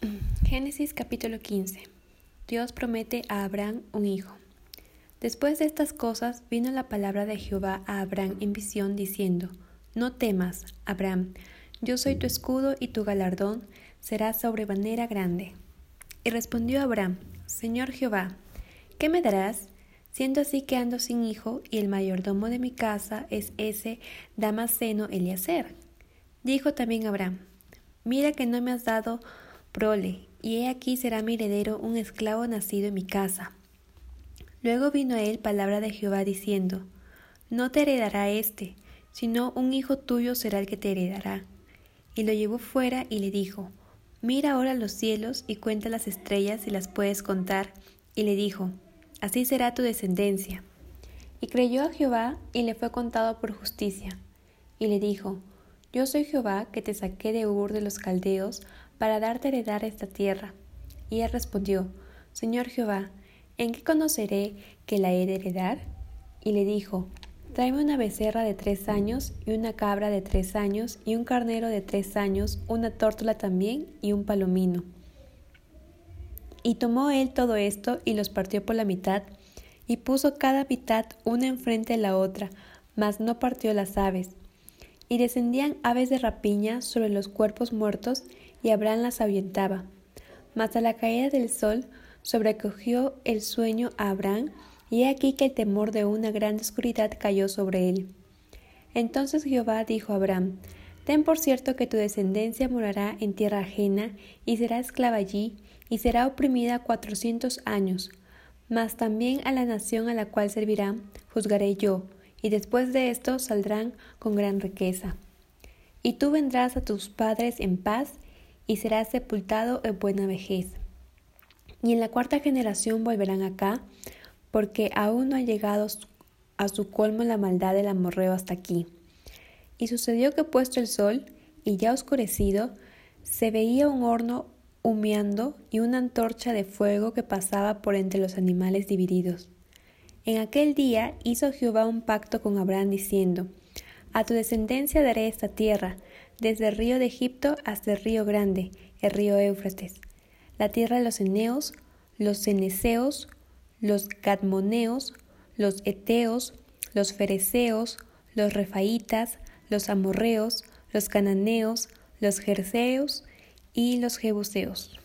Génesis capítulo 15. Dios promete a Abraham un hijo. Después de estas cosas vino la palabra de Jehová a Abraham en visión diciendo, No temas, Abraham, yo soy tu escudo y tu galardón será sobremanera grande. Y respondió Abraham, Señor Jehová, ¿qué me darás? Siendo así que ando sin hijo y el mayordomo de mi casa es ese Damaseno Eliezer. Dijo también Abraham, Mira que no me has dado prole, y he aquí será mi heredero un esclavo nacido en mi casa. Luego vino a él palabra de Jehová diciendo, No te heredará éste, sino un hijo tuyo será el que te heredará. Y lo llevó fuera y le dijo, Mira ahora los cielos y cuenta las estrellas si las puedes contar. Y le dijo, Así será tu descendencia. Y creyó a Jehová y le fue contado por justicia. Y le dijo, Yo soy Jehová que te saqué de Ur de los Caldeos para darte heredar esta tierra. Y él respondió, Señor Jehová, ¿en qué conoceré que la he de heredar? Y le dijo, Tráeme una becerra de tres años y una cabra de tres años y un carnero de tres años, una tórtola también y un palomino. Y tomó él todo esto y los partió por la mitad, y puso cada mitad una enfrente de la otra, mas no partió las aves. Y descendían aves de rapiña sobre los cuerpos muertos, y Abraham las ahuyentaba. Mas a la caída del sol sobrecogió el sueño a Abraham, y he aquí que el temor de una gran oscuridad cayó sobre él. Entonces Jehová dijo a Abraham, Ten por cierto que tu descendencia morará en tierra ajena, y será esclava allí, y será oprimida cuatrocientos años. Mas también a la nación a la cual servirá, juzgaré yo, y después de esto saldrán con gran riqueza. Y tú vendrás a tus padres en paz, y será sepultado en buena vejez. Y en la cuarta generación volverán acá, porque aún no ha llegado a su colmo la maldad del amorreo hasta aquí. Y sucedió que puesto el sol, y ya oscurecido, se veía un horno humeando y una antorcha de fuego que pasaba por entre los animales divididos. En aquel día hizo Jehová un pacto con Abraham diciendo, A tu descendencia daré esta tierra, desde el río de Egipto hasta el río grande, el río Éufrates, la tierra de los Eneos, los Ceneseos, los Gadmoneos, los Eteos, los Fereceos, los Refaitas, los Amorreos, los Cananeos, los Jerseos y los Jebuseos.